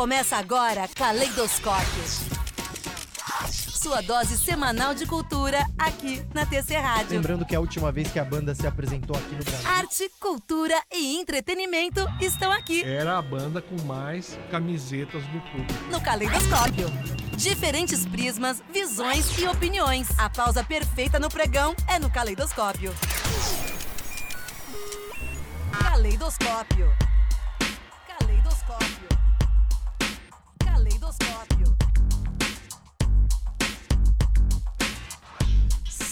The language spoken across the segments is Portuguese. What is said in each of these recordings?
Começa agora Caleidoscópio. Sua dose semanal de cultura aqui na TC Rádio. Lembrando que a última vez que a banda se apresentou aqui no Brasil. Arte, cultura e entretenimento estão aqui Era a banda com mais camisetas do público. no Caleidoscópio. Diferentes prismas, visões e opiniões. A pausa perfeita no pregão é no Caleidoscópio. Caleidoscópio.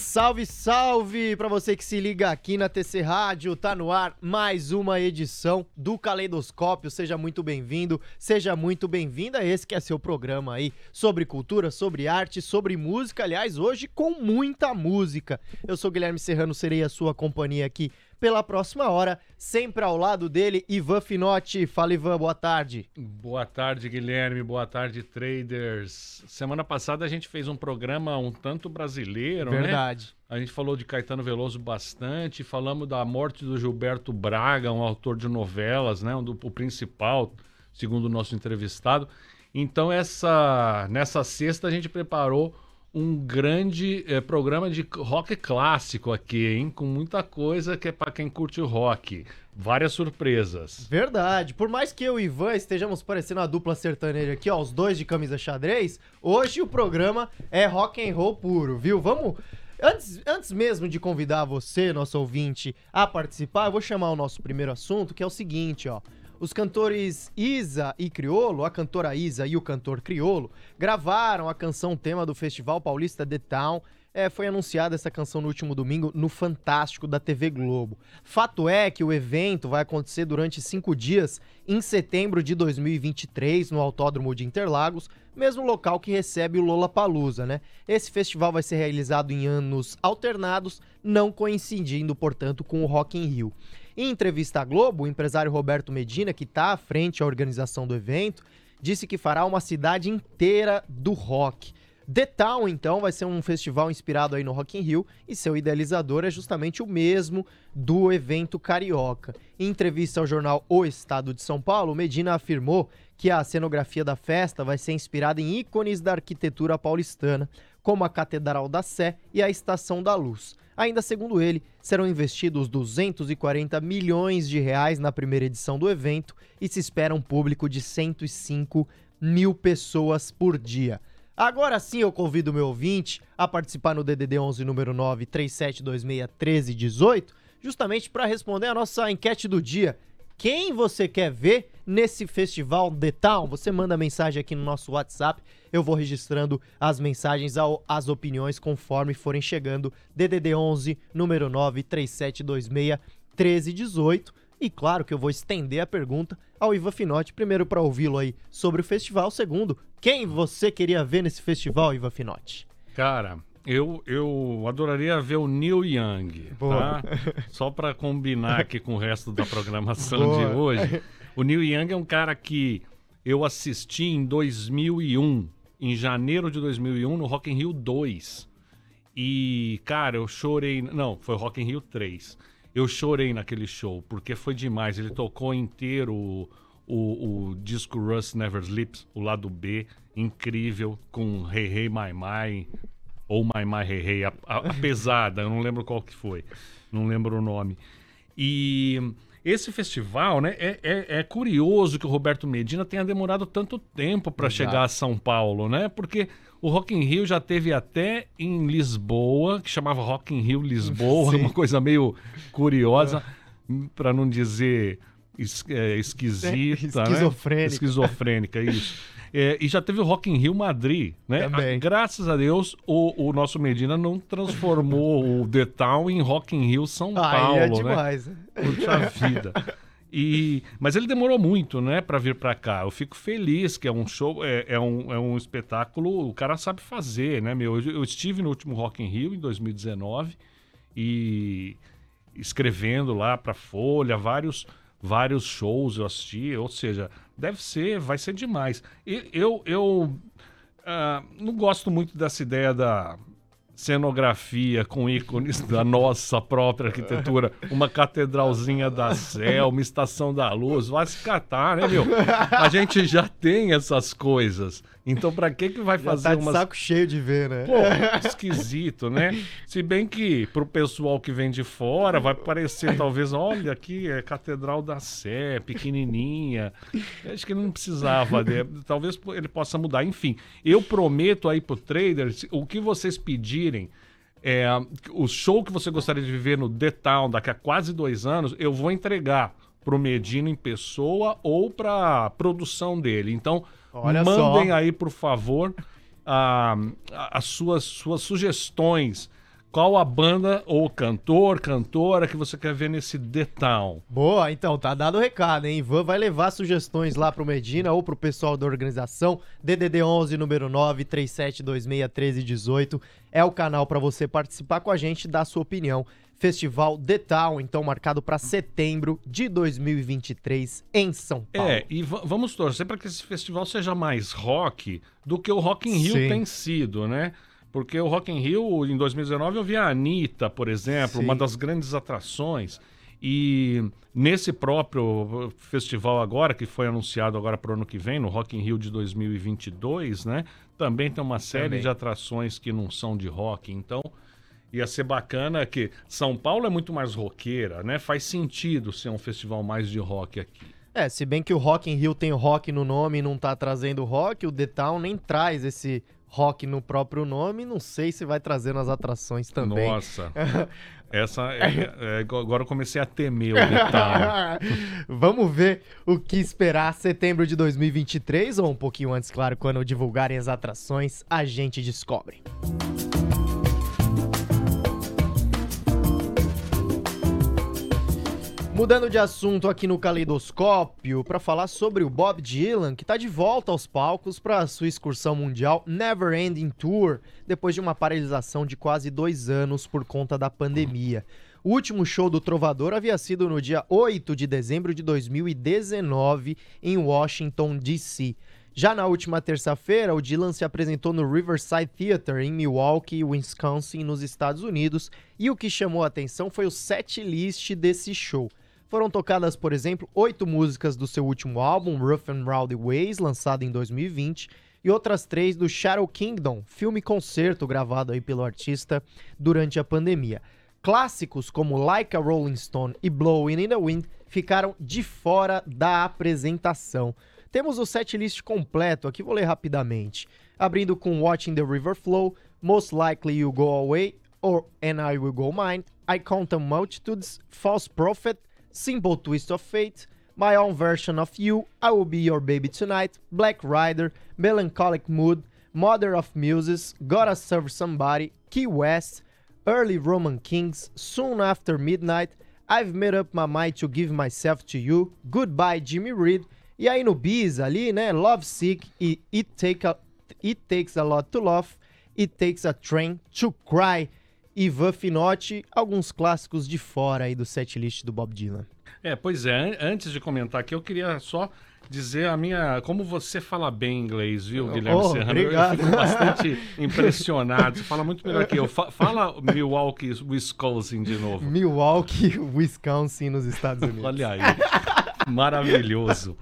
Salve, salve para você que se liga aqui na TC Rádio. Tá no ar mais uma edição do Caleidoscópio. Seja muito bem-vindo, seja muito bem-vinda. Esse que é seu programa aí sobre cultura, sobre arte, sobre música. Aliás, hoje com muita música. Eu sou Guilherme Serrano, serei a sua companhia aqui pela próxima hora, sempre ao lado dele, Ivan Finotti. Fala, Ivan, boa tarde. Boa tarde, Guilherme. Boa tarde, traders. Semana passada a gente fez um programa um tanto brasileiro, né? Verdade. A gente falou de Caetano Veloso bastante, falamos da morte do Gilberto Braga, um autor de novelas, né? Um do, o principal, segundo o nosso entrevistado. Então, essa, nessa sexta a gente preparou um grande eh, programa de rock clássico aqui, hein? Com muita coisa que é para quem curte o rock. Várias surpresas. Verdade. Por mais que eu e Ivan estejamos parecendo uma dupla sertaneja aqui, ó, os dois de camisa xadrez, hoje o programa é rock and roll puro, viu? Vamos. Antes, antes mesmo de convidar você, nosso ouvinte, a participar, eu vou chamar o nosso primeiro assunto, que é o seguinte, ó. Os cantores Isa e Criolo, a cantora Isa e o cantor Criolo, gravaram a canção tema do Festival Paulista The Town. É, foi anunciada essa canção no último domingo no Fantástico da TV Globo. Fato é que o evento vai acontecer durante cinco dias em setembro de 2023 no Autódromo de Interlagos, mesmo local que recebe o Lollapalooza, né? Esse festival vai ser realizado em anos alternados, não coincidindo, portanto, com o Rock in Rio. Em entrevista à Globo, o empresário Roberto Medina, que está à frente da organização do evento, disse que fará uma cidade inteira do rock. The Town, então, vai ser um festival inspirado aí no Rock in Rio e seu idealizador é justamente o mesmo do evento carioca. Em entrevista ao jornal O Estado de São Paulo, Medina afirmou que a cenografia da festa vai ser inspirada em ícones da arquitetura paulistana, como a Catedral da Sé e a Estação da Luz. Ainda segundo ele, serão investidos 240 milhões de reais na primeira edição do evento e se espera um público de 105 mil pessoas por dia. Agora sim eu convido o meu ouvinte a participar no DDD 11 número 9 37261318, justamente para responder a nossa enquete do dia. Quem você quer ver nesse festival The Town? Você manda mensagem aqui no nosso WhatsApp. Eu vou registrando as mensagens, as opiniões conforme forem chegando. DDD 11 número 9 37261318. E claro que eu vou estender a pergunta ao Ivan Finotti, primeiro para ouvi-lo aí sobre o festival, segundo, quem você queria ver nesse festival, Ivan Finotti? Cara, eu, eu adoraria ver o Neil Young, Boa. tá? Só para combinar aqui com o resto da programação Boa. de hoje. O Neil Young é um cara que eu assisti em 2001, em janeiro de 2001, no Rock in Rio 2. E, cara, eu chorei... Não, foi Rock in Rio 3. Eu chorei naquele show, porque foi demais. Ele tocou inteiro o, o, o disco Rust Never Sleeps, o lado B, incrível, com Hey Hey My My, ou My My Hey Hey, a, a- a pesada, eu não lembro qual que foi, não lembro o nome. E esse festival, né, é, é, é curioso que o Roberto Medina tenha demorado tanto tempo para chegar a São Paulo, né? Porque o Rock in Rio já teve até em Lisboa, que chamava Rock in Rio Lisboa, uma coisa meio curiosa, para não dizer es- é, esquisita, né? Esquizofrênica. Esquizofrênica, isso. É, e já teve o Rock in Rio Madrid, né? Também. Ah, Graças a Deus, o, o nosso Medina não transformou o The Town em Rock in Rio São Paulo, Aí é demais. né? Puxa vida. E, mas ele demorou muito, né, para vir para cá. Eu fico feliz que é um show, é, é um, é um espetáculo, o cara sabe fazer, né, meu? Eu, eu estive no último Rock in Rio em 2019 e escrevendo lá para Folha vários vários shows eu assisti, ou seja, deve ser, vai ser demais. E eu eu ah, não gosto muito dessa ideia da cenografia com ícones da nossa própria arquitetura, uma catedralzinha da Sé, uma estação da luz, vai se catar, né, meu? A gente já tem essas coisas. Então, pra que que vai Já fazer tá de umas saco cheio de ver, né? Pô, esquisito, né? Se bem que pro pessoal que vem de fora vai parecer talvez, olha aqui é Catedral da Sé, pequenininha. Eu Acho que não precisava, né? talvez ele possa mudar. Enfim, eu prometo aí pro trader, o que vocês pedirem, é, o show que você gostaria de viver no The Town daqui a quase dois anos, eu vou entregar pro Medino em pessoa ou pra produção dele. Então, Olha mandem só. aí, por favor, as suas, suas sugestões. Qual a banda ou cantor, cantora que você quer ver nesse The Town? Boa, então, tá dado o recado, hein? Ivan vai levar sugestões lá pro Medina ou pro pessoal da organização. DDD 11, número 9, 37261318 é o canal pra você participar com a gente e dar sua opinião. Festival The Town, então, marcado pra setembro de 2023 em São Paulo. É, e va- vamos torcer para que esse festival seja mais rock do que o Rock in Rio Sim. tem sido, né? Porque o Rock in Rio, em 2019, eu vi a Anitta, por exemplo, Sim. uma das grandes atrações. E nesse próprio festival agora, que foi anunciado agora para o ano que vem, no Rock in Rio de 2022, né? Também tem uma série Também. de atrações que não são de rock. Então, ia ser bacana que São Paulo é muito mais roqueira, né? Faz sentido ser um festival mais de rock aqui. É, se bem que o Rock in Rio tem o rock no nome e não tá trazendo rock, o The Town nem traz esse rock no próprio nome, não sei se vai trazer nas atrações também. Nossa. Essa é, é- agora eu comecei a temer o detalhe. Vamos ver o que esperar setembro de 2023 ou um pouquinho antes, claro, quando divulgarem as atrações, a gente descobre. Mudando de assunto aqui no Caleidoscópio para falar sobre o Bob Dylan, que está de volta aos palcos para sua excursão mundial Never Ending Tour, depois de uma paralisação de quase dois anos por conta da pandemia. O último show do Trovador havia sido no dia 8 de dezembro de 2019 em Washington, D.C. Já na última terça-feira, o Dylan se apresentou no Riverside Theater em Milwaukee, Wisconsin, nos Estados Unidos, e o que chamou a atenção foi o set list desse show. Foram tocadas, por exemplo, oito músicas do seu último álbum, Rough and Rowdy Ways, lançado em 2020, e outras três do Shadow Kingdom, filme-concerto gravado aí pelo artista durante a pandemia. Clássicos como Like a Rolling Stone e Blowing in the Wind ficaram de fora da apresentação. Temos o setlist completo, aqui vou ler rapidamente. Abrindo com Watching the River Flow, Most Likely You Go Away, or And I Will Go Mine, I Count the Multitudes, False Prophet, Simple Twist of Fate, My Own Version of You, I Will Be Your Baby Tonight, Black Rider, Melancholic Mood, Mother of Muses, Gotta Serve Somebody, Key West, Early Roman Kings, Soon After Midnight, I've Made Up My Mind to Give Myself to You, Goodbye Jimmy Reed, e aí no bis ali, né, Love Sick e It, Take a, It Takes a Lot to Love, It Takes a Train to Cry, Ivan Finotti, alguns clássicos de fora aí do setlist do Bob Dylan. É, pois é, an- antes de comentar aqui, eu queria só dizer a minha. Como você fala bem inglês, viu, Guilherme Oh, Serrano? Eu- obrigado. Eu fico bastante impressionado. Você fala muito melhor que eu. Fa- fala Milwaukee, Wisconsin de novo. Milwaukee, Wisconsin, nos Estados Unidos. Olha aí. Maravilhoso.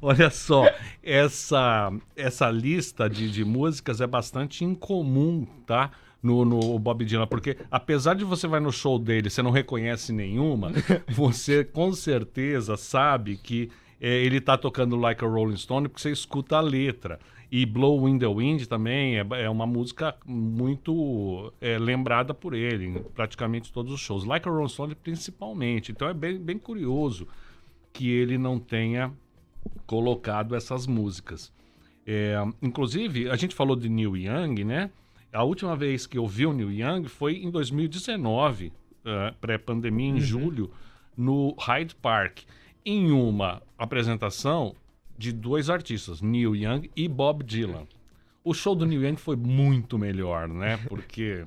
Olha só, essa, essa lista de, de músicas é bastante incomum, tá? No, no Bob Dylan, porque apesar de você vai no show dele, você não reconhece nenhuma, você com certeza sabe que é, ele tá tocando Like a Rolling Stone porque você escuta a letra. E Blow in the Wind também é, é uma música muito é, lembrada por ele em praticamente todos os shows. Like a Rolling Stone principalmente. Então é bem, bem curioso que ele não tenha colocado essas músicas. É, inclusive, a gente falou de Neil Young, né? A última vez que eu vi o Neil Young foi em 2019, eh, pré-pandemia, em julho, no Hyde Park, em uma apresentação de dois artistas, Neil Young e Bob Dylan. O show do Neil Young foi muito melhor, né? Porque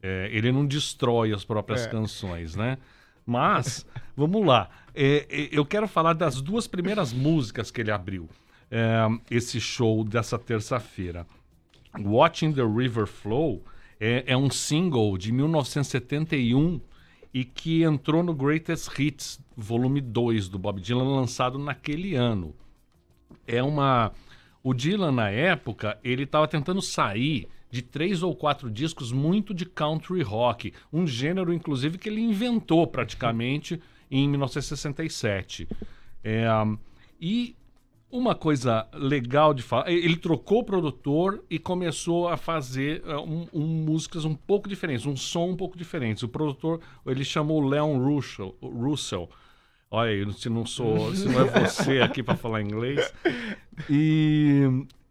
é, ele não destrói as próprias É. canções, né? Mas, vamos lá. É, é, eu quero falar das duas primeiras músicas que ele abriu é, esse show dessa terça-feira. Watching the River Flow É, é um single de 1971 e que entrou no Greatest Hits, volume 2 do Bob Dylan, lançado naquele ano. É uma. O Dylan, na época, ele estava tentando sair de três ou quatro discos muito de country rock, um gênero, inclusive, que ele inventou praticamente em 1967. É, e uma coisa legal de falar, ele trocou o produtor e começou a fazer uh, um, um, músicas um pouco diferentes, um som um pouco diferente. O produtor, ele chamou Leon Russell, Russell Olha, se não sou, se não é você aqui para falar inglês. E,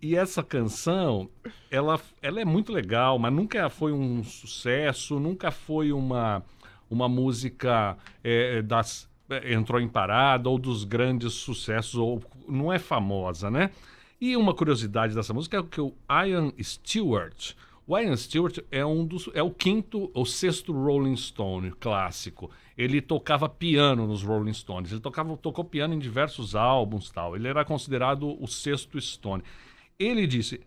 e essa canção, ela, ela é muito legal, mas nunca foi um sucesso, nunca foi uma, uma música é, das é, entrou em parada ou dos grandes sucessos ou não é famosa, né? E uma curiosidade dessa música é que o Ian Stewart, o Ian Stewart é um dos é o quinto ou sexto Rolling Stone clássico. Ele tocava piano nos Rolling Stones. Ele tocava tocou piano em diversos álbuns, tal. Ele era considerado o sexto Stone. Ele disse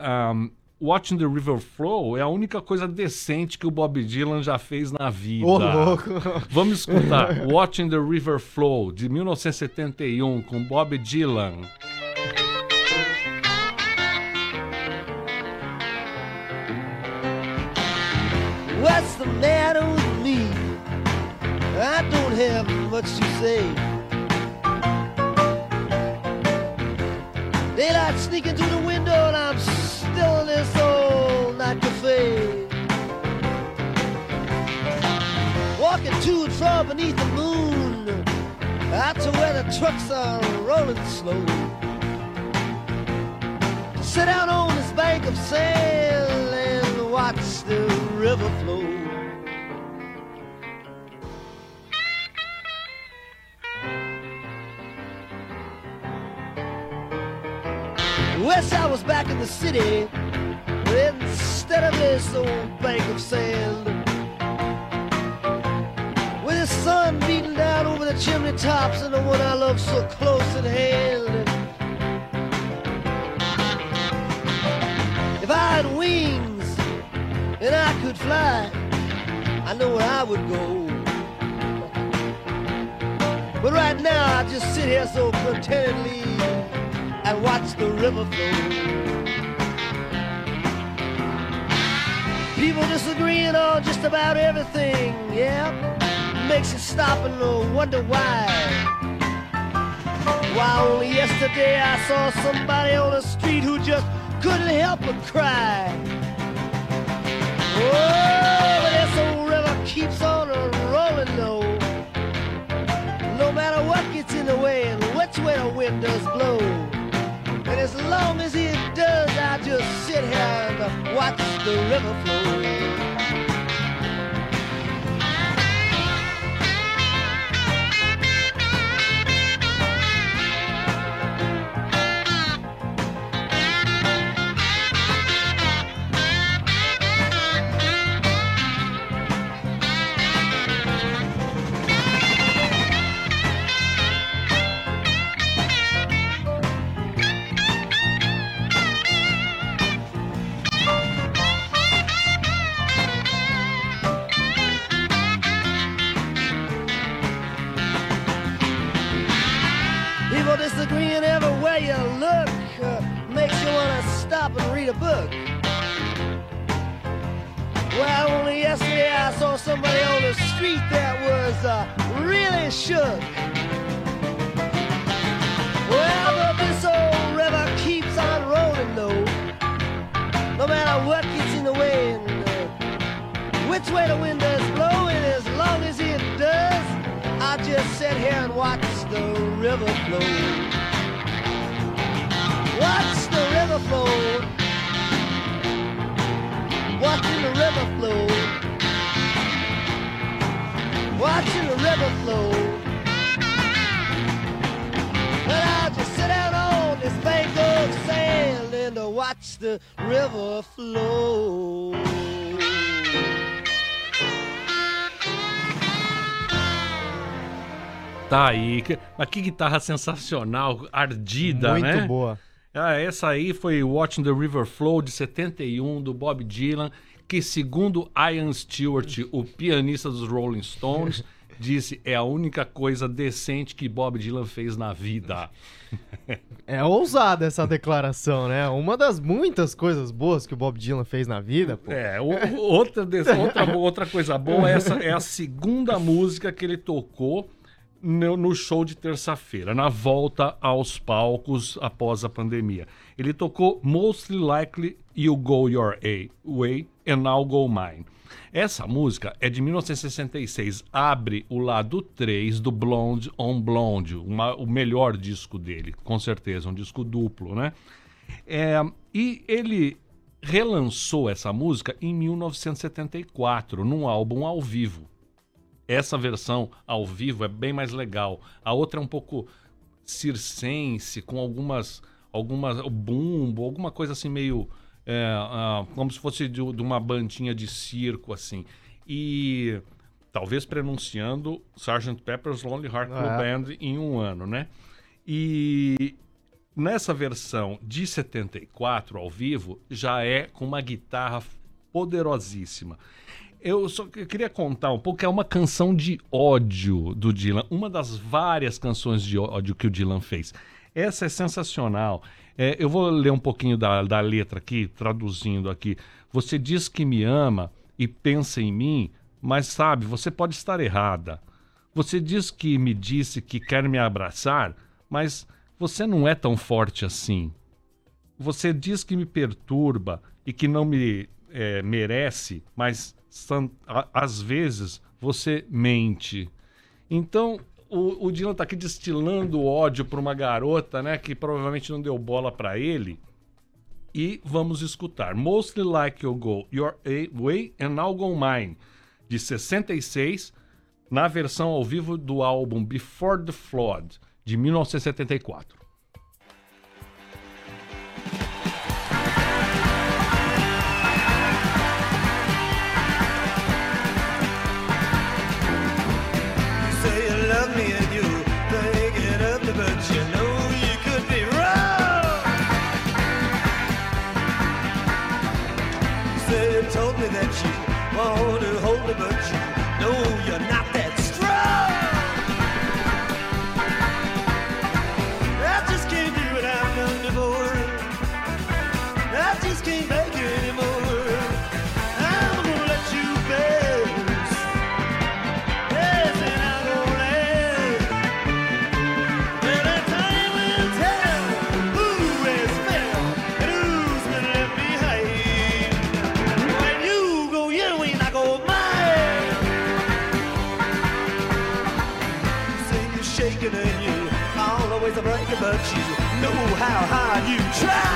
um, Watching the River Flow é a única coisa decente que o Bob Dylan já fez na vida. Ô, louco. Vamos escutar Watching the River Flow de 1971 com Bob Dylan. What's the matter with me? I don't have much to say. Daylight sneaking through the window and I'm in this old night cafe. Walking to and from beneath the moon, out to where the trucks are rolling slow. Sit down on this bank of sand and watch the river flow. Wish I was back in the city but instead of this old bank of sand. With the sun beating down over the chimney tops and the one I love so close at hand. If I had wings and I could fly, I know where I would go. But right now I just sit here so contentedly and watch the river flow. People disagreeing on just about everything, yeah. Makes you stop and wonder why. Why only yesterday I saw somebody on the street who just couldn't help but cry. Oh, but this old river keeps on rolling though. No matter what gets in the way and which way the wind does blow. As long as it does, I just sit here and watch the river flow. Stop and read a book. Well, only yesterday I saw somebody on the street that was uh, really shook. Well, but this old river keeps on rolling though. No matter what gets in the way and uh, which way the wind is blowing, as long as it does, I just sit here and watch the river flow. Watch river flow. Watching the river flow. Watching the river flow. But I'll just sit out on this bank of sand and to watch the river flow. Tá aí. Que- Mas que guitarra sensacional, ardida, Muito né? boa. Ah, essa aí foi Watching the River Flow de 71 do Bob Dylan. que, segundo Ian Stewart, o pianista dos Rolling Stones, disse é a única coisa decente que Bob Dylan fez na vida. É ousada essa declaração, né? Uma das muitas coisas boas que o Bob Dylan fez na vida, pô. É, o- outra, outra, outra coisa boa é, essa, é a segunda música que ele tocou no, no show de terça-feira, na volta aos palcos após a pandemia. Ele tocou Mostly Likely You Go Your Way and I'll Go Mine. Essa música é de 1966, abre o lado 3 do Blonde on Blonde, uma- o melhor disco dele, com certeza, um disco duplo, né? É, e ele relançou essa música em 1974, num álbum ao vivo. Essa versão ao vivo é bem mais legal. A outra é um pouco circense, com algumas. algumas o bumbo, alguma coisa assim meio. é, ah, como se fosse de, de uma bandinha de circo, assim. E talvez pronunciando Sgt. Pepper's Lonely Heart Club É. Band em um ano, né? E nessa versão de 74 ao vivo já é com uma guitarra poderosíssima. Eu só queria contar um pouco é uma canção de ódio do Dylan, uma das várias canções de ódio que o Dylan fez. Essa é sensacional. É, eu vou ler um pouquinho da, da letra aqui, traduzindo aqui. Você diz que me ama e pensa em mim, mas sabe, você pode estar errada. Você diz que me disse que quer me abraçar, mas você não é tão forte assim. Você diz que me perturba e que não me eh, merece, mas às vezes você mente. Então, o, o Dylan tá aqui destilando ódio para uma garota, né, que provavelmente não deu bola para ele. E vamos escutar Mostly Like You Go Your Way and I'll Go Mine, de 66, na versão ao vivo do álbum Before the Flood, de 1974. But you know how hard you try.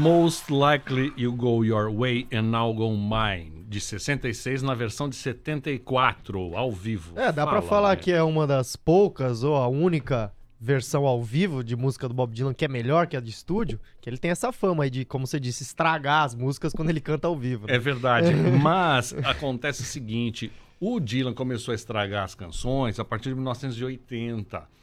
Most Likely You Go Your Way and Now Go Mine, de 66, na versão de 74, ao vivo. É, dá pra Fala, falar né? que é uma das poucas ou a única versão ao vivo de música do Bob Dylan que é melhor que a de estúdio, que ele tem essa fama aí de, como você disse, estragar as músicas quando ele canta ao vivo. né? É verdade. Mas acontece o seguinte: o Dylan começou a estragar as canções a partir de 1980.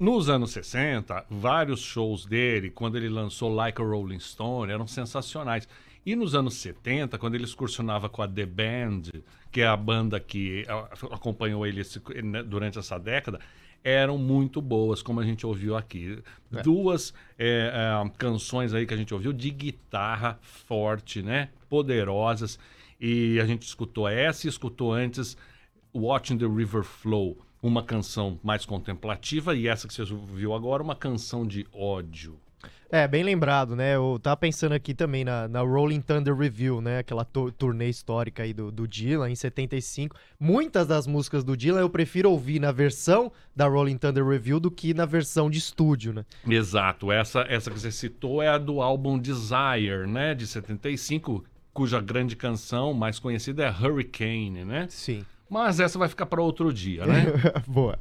Nos anos 60, vários shows dele, quando ele lançou Like a Rolling Stone, eram sensacionais. E nos anos 70, quando ele excursionava com a The Band, que é a banda que acompanhou ele né, durante essa década, eram muito boas, como a gente ouviu aqui. Duas é, é, canções aí que a gente ouviu de guitarra forte, né? Poderosas. E a gente escutou essa e escutou antes Watching the River Flow, uma canção mais contemplativa, e essa que você ouviu agora, uma canção de ódio. É, bem lembrado, né? Eu tava pensando aqui também na, na Rolling Thunder Review, né? Aquela tu- turnê histórica aí do, do Dylan, em 75. Muitas das músicas do Dylan eu prefiro ouvir na versão da Rolling Thunder Review do que na versão de estúdio, né? Exato, essa, essa que você citou é a do álbum Desire, né, de 75, cuja grande canção mais conhecida é Hurricane, né? Sim. Mas essa vai ficar para outro dia, né? Boa.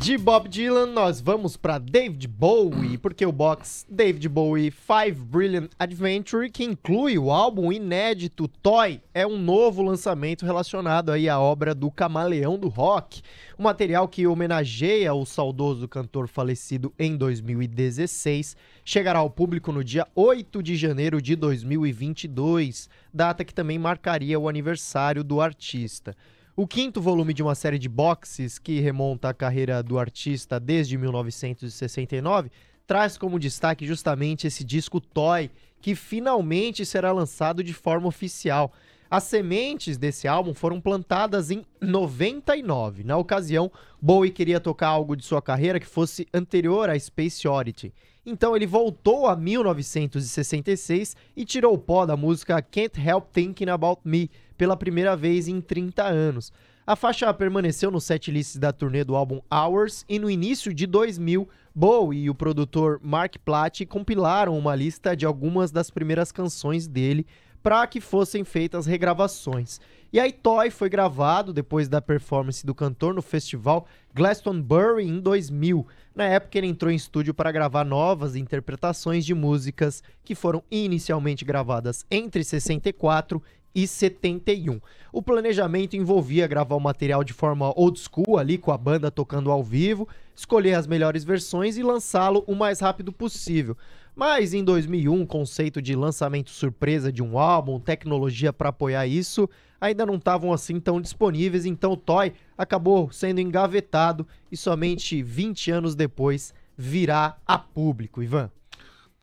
De Bob Dylan, nós vamos para David Bowie, porque o box David Bowie Five Brilliant Adventure, que inclui o álbum inédito Toy, é um novo lançamento relacionado aí à obra do Camaleão do Rock, um material que homenageia o saudoso cantor falecido em 2016, chegará ao público no dia 8 de janeiro de 2022, data que também marcaria o aniversário do artista. O quinto volume de uma série de boxes que remonta a carreira do artista desde 1969 traz como destaque justamente esse disco Toy, que finalmente será lançado de forma oficial. As sementes desse álbum foram plantadas em 99. Na ocasião, Bowie queria tocar algo de sua carreira que fosse anterior à Space Oddity. Então ele voltou a 1966 e tirou o pó da música Can't Help Thinking About Me pela primeira vez em 30 anos. A faixa permaneceu no setlist da turnê do álbum Hours e no início de 2000, Bowie e o produtor Mark Platt compilaram uma lista de algumas das primeiras canções dele para que fossem feitas regravações. E aí Toy foi gravado depois da performance do cantor no festival Glastonbury em 2000. Na época ele entrou em estúdio para gravar novas interpretações de músicas que foram inicialmente gravadas entre 64 e 71. O planejamento envolvia gravar o material de forma old school ali com a banda tocando ao vivo, escolher as melhores versões e lançá-lo o mais rápido possível. Mas em 2001, o conceito de lançamento surpresa de um álbum, tecnologia para apoiar isso, ainda não estavam assim tão disponíveis, então o Toy acabou sendo engavetado e somente 20 anos depois virá a público, Ivan.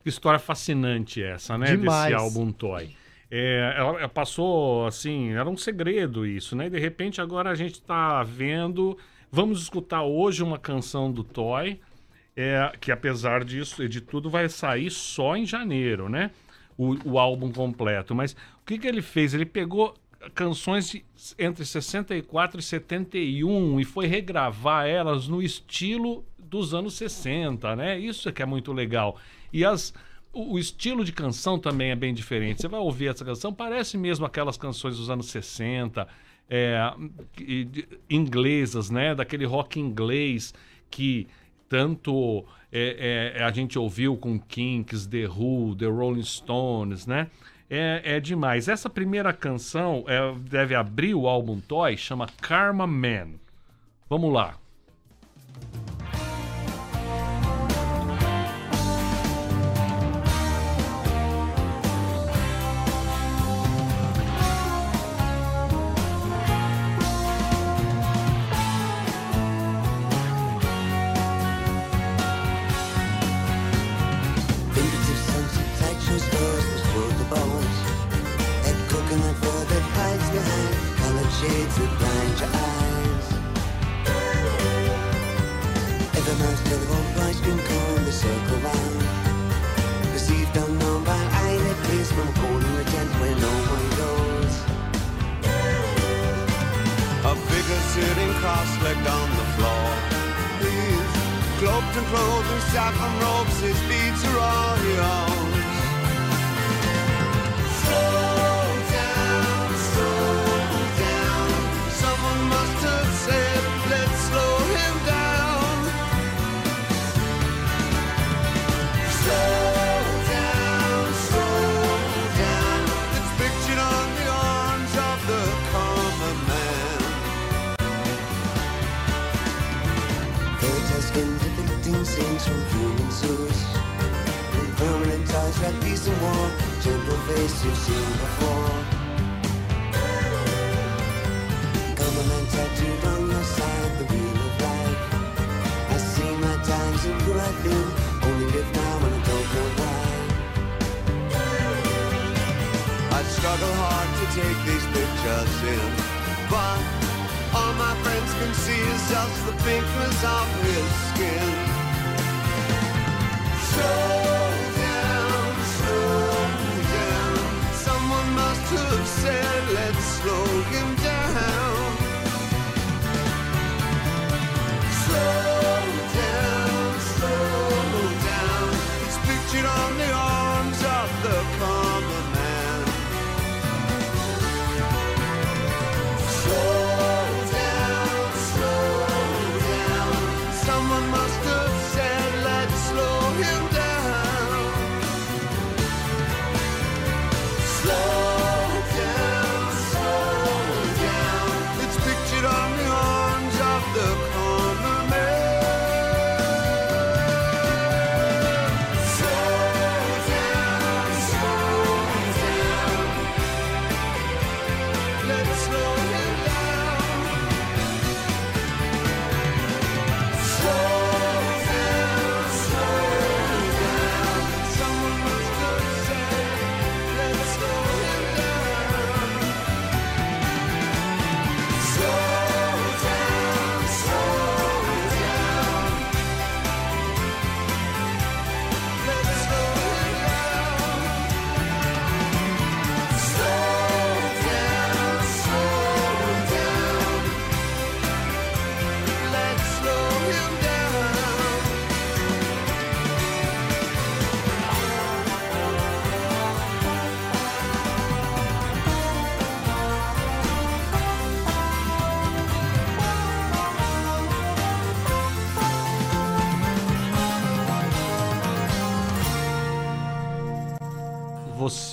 Que história fascinante essa, né? Demais. Desse álbum Toy. É, ela, passou assim, era um segredo isso, né? E de repente agora a gente tá vendo. Vamos escutar hoje uma canção do Toy, é, que apesar disso, de tudo, vai sair só em janeiro, né? O, o álbum completo. Mas o que, que ele fez? Ele pegou canções de- entre 64 e 71 e foi regravar elas no estilo dos anos 60, né? Isso é que é muito legal. E as, o, estilo de canção também é bem diferente. Você vai ouvir essa canção, parece mesmo aquelas canções dos anos 60, é, inglesas, né? Daquele rock inglês que tanto é, é, a gente ouviu com Kinks, The Who, The Rolling Stones, né? É, é demais. Essa primeira canção é, deve abrir o álbum Toy, chama Karma Man. Vamos lá.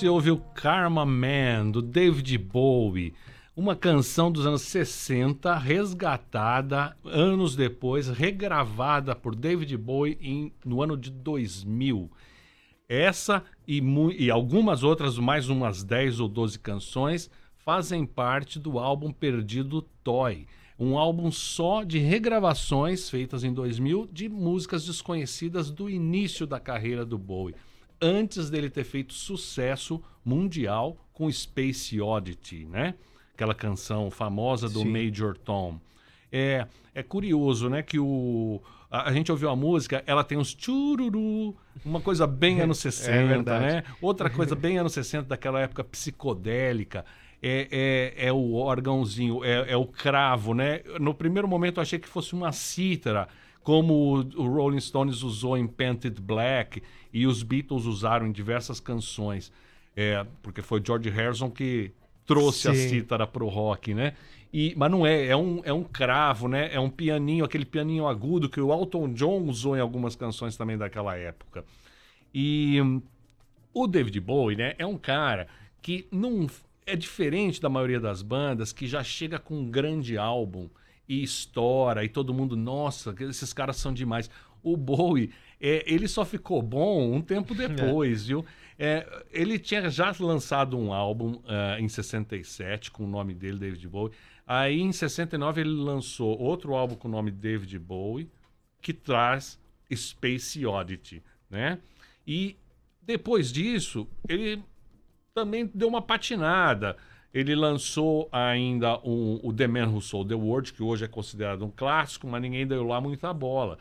Você ouviu Karma Man, do David Bowie. Uma canção dos anos 60, resgatada anos depois, regravada por David Bowie em- no ano de 2000. Essa e, e algumas outras, mais umas 10 ou 12 canções, fazem parte do álbum Perdido Toy. Um álbum só de regravações feitas em 2000 de músicas desconhecidas do início da carreira do Bowie, antes dele ter feito sucesso mundial com Space Oddity, né? Aquela canção famosa do Sim. Major Tom. É, é curioso, né, que o a, a gente ouviu a música, ela tem uns chururu, uma coisa bem anos 60, verdade. né? Outra coisa bem anos 60, daquela época psicodélica. É, é, é o órgãozinho, é, é o cravo, né? No primeiro momento eu achei que fosse uma cítara, como o, o Rolling Stones usou em Painted Black e os Beatles usaram em diversas canções. É, porque foi George Harrison que trouxe a Sim. cítara pro rock, né? E, mas não é, é um, é um cravo, né? É um pianinho, aquele pianinho agudo que o Elton John usou em algumas canções também daquela época. E hum, o David Bowie, né, é um cara que não é diferente da maioria das bandas que já chega com um grande álbum e estoura e todo mundo, nossa, esses caras são demais. O Bowie, é, ele só ficou bom um tempo depois, viu? É, ele tinha já lançado um álbum ah, em 67 com o nome dele, David Bowie. Aí em 69 ele lançou outro álbum com o nome David Bowie, que traz Space Oddity, né? E depois disso, ele também deu uma patinada. Ele lançou ainda um- o The Man Who Sold the World, que hoje é considerado um clássico, mas ninguém deu lá muita bola.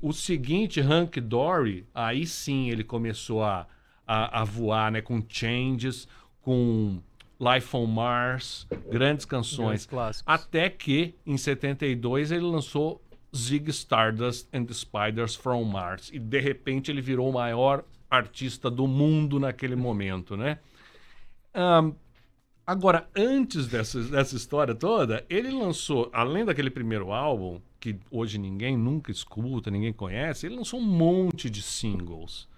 O seguinte, Hank Dory, aí sim ele começou a, a, a voar, né? Com Changes, com Life on Mars, grandes canções. Grandes. Até que, em 72, ele lançou Zig Stardust and the Spiders from Mars. E de repente ele virou o maior artista do mundo naquele momento, né? Ahn, agora, antes dessa, dessa história toda, ele lançou, além daquele primeiro álbum, que hoje ninguém nunca escuta, ninguém conhece, ele lançou um monte de singles.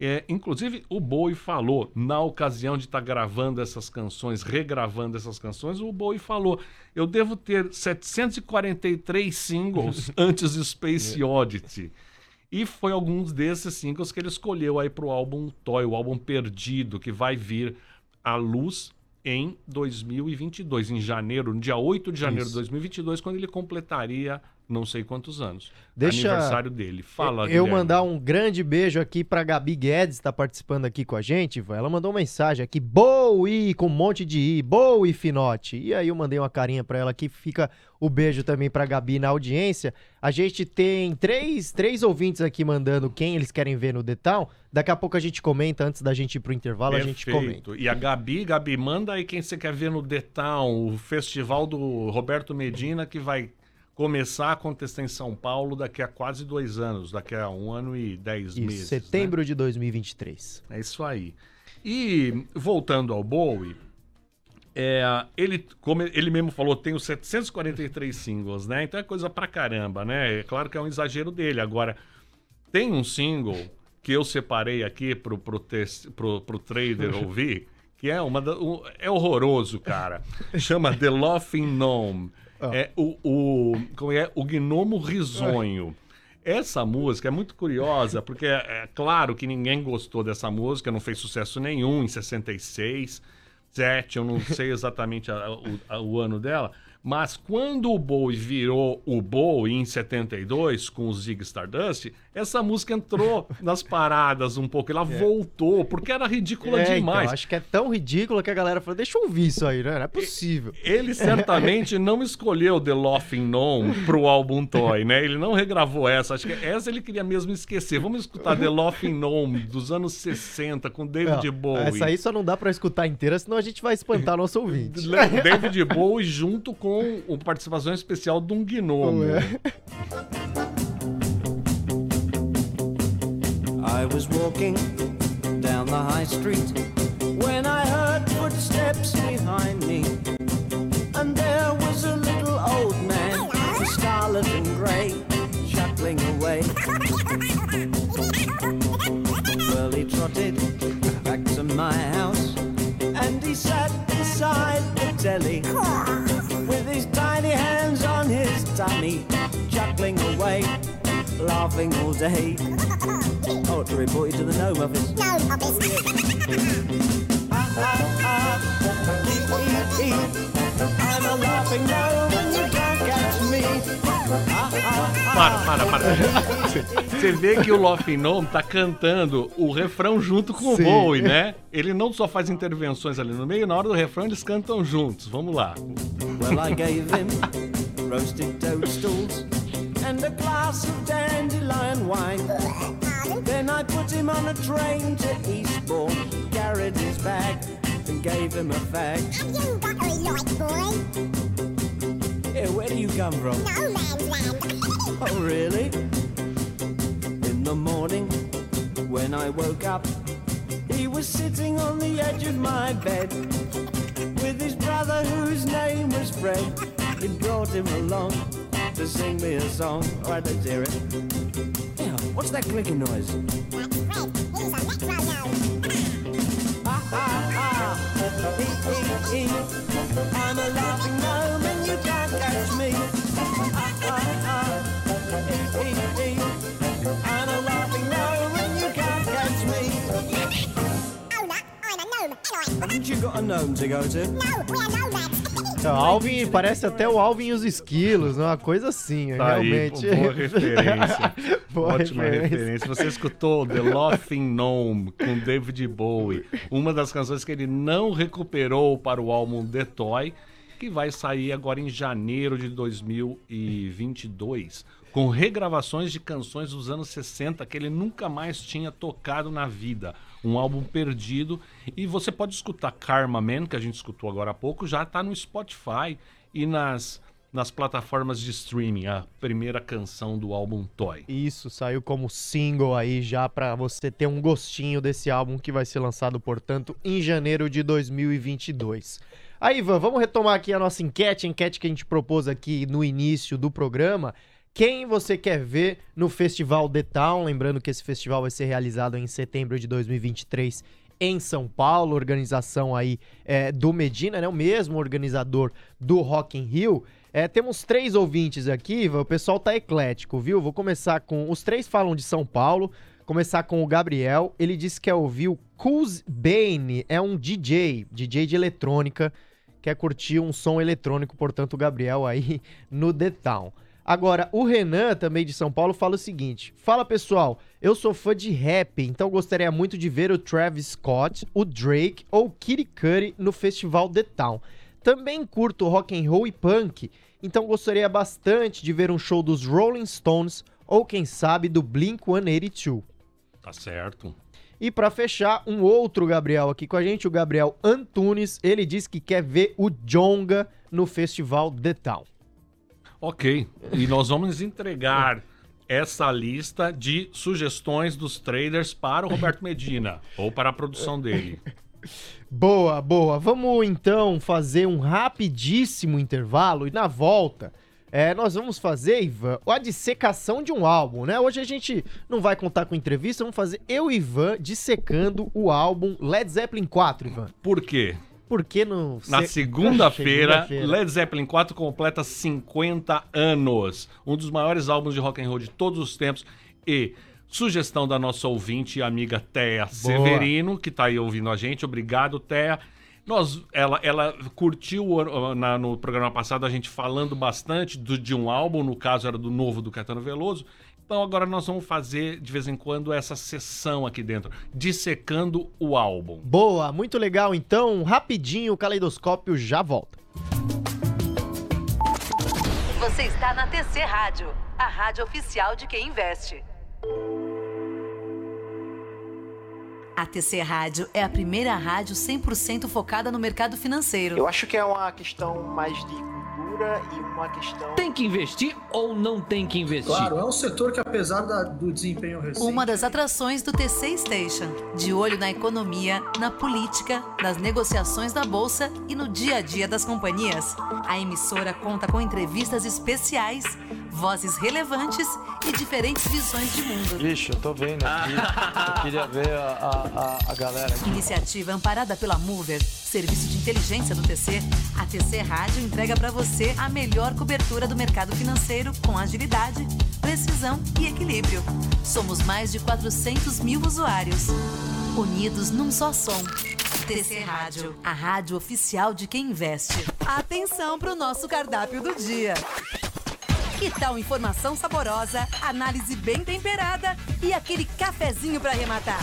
É, inclusive, o Bowie falou, na ocasião de estar gravando essas canções, regravando essas canções, o Bowie falou: Eu devo ter 743 singles antes de Space Oddity. E foi alguns desses singles que ele escolheu aí pro álbum Toy, o álbum Perdido, que vai vir à luz em 2022, em janeiro, no dia 8 de janeiro de Isso. 2022, quando ele completaria não sei quantos anos. Deixa- Aniversário dele. Fala, Eu Guilherme. mandar um grande beijo aqui pra Gabi Guedes, tá participando aqui com a gente. Ela mandou uma mensagem aqui, Bowie, com um monte de I, Bowie Finote. E aí eu mandei uma carinha pra ela aqui, fica o beijo também pra Gabi na audiência. A gente tem três, três ouvintes aqui mandando quem eles querem ver no Town. Daqui a pouco a gente comenta, antes da gente ir pro intervalo, a gente comenta. Perfeito. E a Gabi, Gabi, manda aí quem você quer ver no Town, o festival do Roberto Medina, que vai começar a acontecer em São Paulo daqui a quase dois anos, daqui a um ano e dez Isso, meses. setembro de 2023. né? É isso aí. E voltando ao Bowie, é, ele, como ele mesmo falou, tem os 743 singles, né? Então é coisa pra caramba, né? É claro que é um exagero dele. Agora, tem um single que eu separei aqui pro, pro, pro, pro trader ouvir, que é, uma da- um- é horroroso, cara. Chama The Laughing Gnome. É o, o, como é? o gnomo risonho. Essa música é muito curiosa, porque é, é claro que ninguém gostou dessa música, não fez sucesso nenhum em 66, 7, eu não sei exatamente a- a- o ano dela, mas quando o Bowie virou o Bowie em 72 com o Zig Stardust, essa música entrou nas paradas um pouco, ela voltou, porque era ridícula É, demais. então, acho que é tão ridículo que a galera falou, deixa eu ouvir isso aí, né? Não é possível. Ele certamente não escolheu The Laughing Gnome pro álbum Toy, né? Ele não regravou essa. Acho que essa ele queria mesmo esquecer. Vamos escutar The Laughing Gnome dos anos 60 com David Não, Bowie. Essa aí só não dá pra escutar inteira, senão a gente vai espantar nosso ouvinte. David Bowie junto com a participação especial de um gnomo. É. I was walking down the high street when I heard footsteps behind me. And there was a little old man, scarlet and grey, chuckling away. Well, he trotted back to my house and he sat beside the telly with his tiny hands on his tummy, laughing all day. Oh, to report you to the gnome office. Gnome office. I'm a laughing gnome and you can't catch me. Para, para, para. Você vê que o Laughing Gnome tá cantando o refrão junto com Sim. o Bowie, né? Ele não só faz intervenções ali no meio, na hora do refrão eles cantam juntos. Vamos lá. Well, I gave him roasted toadstools and a glass of dandelion wine. Then I put him on a train to Eastbourne, carried his bag, and gave him a fag. You got a light, boy. Hey, where do you come from? No man's land. Oh, really? In the morning, when I woke up, he was sitting on the edge of my bed with his brother, whose name was Fred. He brought him along to sing me a song. All right, let's hear it. Yeah, what's that clicking noise? That's Fred. He's a metronome. Ah, ah, ah, ee, ee, ee. I'm a laughing gnome and you can't catch me. Ah, ah, ah, ee, ee, ee. I'm a laughing gnome and you can't catch me. Owner, I'm a gnome. Anyway, Haven't you got a gnome to go to? no, we're nomads. Alvin parece até o Alvin e os esquilos, né? uma coisa assim, Tá aí, realmente. boa referência. Boa Ótima referência. referência. Você escutou The Laughing Gnome com David Bowie, uma das canções que ele não recuperou para o álbum The Toy, que vai sair agora em janeiro de 2022, com regravações de canções dos anos 60 que ele nunca mais tinha tocado na vida. Um álbum perdido. E você pode escutar Karma Man, que a gente escutou agora há pouco, já está no Spotify e nas nas plataformas de streaming, a primeira canção do álbum Toy. Isso, saiu como single aí já pra você ter um gostinho desse álbum que vai ser lançado, portanto, em janeiro de 2022. Aí, Ivan, vamos retomar aqui a nossa enquete, a enquete que a gente propôs aqui no início do programa. Quem você quer ver no Festival The Town? Lembrando que esse festival vai ser realizado em setembro de 2023 em São Paulo, organização aí é, do Medina, né? O mesmo organizador do Rock in Rio. É, temos três ouvintes aqui, o pessoal tá eclético, viu? Vou começar com. Os três falam de São Paulo. Começar com o Gabriel. Ele disse que quer ouvir o Kuz Bane, é um DJ, DJ de eletrônica, quer curtir um som eletrônico, portanto, o Gabriel aí no The Town. Agora, o Renan, também de São Paulo, fala o seguinte: Fala pessoal, eu sou fã de rap, então gostaria muito de ver o Travis Scott, o Drake ou o Kid Cudi no festival The Town. Também curto rock and roll e punk, então gostaria bastante de ver um show dos Rolling Stones ou quem sabe do Blink 182. Tá certo. E pra fechar, um outro Gabriel aqui com a gente, o Gabriel Antunes, ele diz que quer ver o Jonga no festival The Town. Ok. E nós vamos entregar essa lista de sugestões dos traders para o Roberto Medina ou para a produção dele. Boa, boa. Vamos então fazer um rapidíssimo intervalo e na volta é, nós vamos fazer, Ivan, a dissecação de um álbum, né? Hoje a gente não vai contar com entrevista, vamos fazer eu e Ivan dissecando o álbum Led Zeppelin 4, Ivan. Por quê? Porque no Na se- segunda-feira, Segunda-feira. Led Zeppelin 4 completa 50 anos. Um dos maiores álbuns de rock and roll de todos os tempos. E sugestão da nossa ouvinte e amiga Thea Severino, que tá aí ouvindo a gente. Obrigado, Thea. Nós, ela, ela curtiu na- no programa passado a gente falando bastante do- de um álbum, no caso era do novo do Caetano Veloso. Então agora nós vamos fazer de vez em quando essa sessão aqui dentro, dissecando o álbum. Boa, muito legal. Então, rapidinho, o caleidoscópio já volta. Você está na TC Rádio, a rádio oficial de quem investe. A TC Rádio é a primeira rádio 100% focada no mercado financeiro. Eu acho que é uma questão mais de cultura e uma questão. Tem que investir ou não tem que investir? Claro, é um setor que apesar da- do desempenho recente... Uma das atrações do TC Station, de olho na economia, na política, nas negociações da bolsa e no dia a dia das companhias. A emissora conta com entrevistas especiais, vozes relevantes e diferentes visões de mundo. Vixe, eu tô vendo aqui. eu queria ver a, a, a, a galera aqui. Iniciativa amparada pela Mover, serviço de inteligência do TC, a TC Rádio entrega para você a melhor cobertura do mercado financeiro com agilidade, precisão e equilíbrio. Somos mais de 400 mil usuários, unidos num só som. TC Rádio, a rádio oficial de quem investe. Atenção para o nosso cardápio do dia. Que tal informação saborosa, análise bem temperada e aquele cafezinho para arrematar?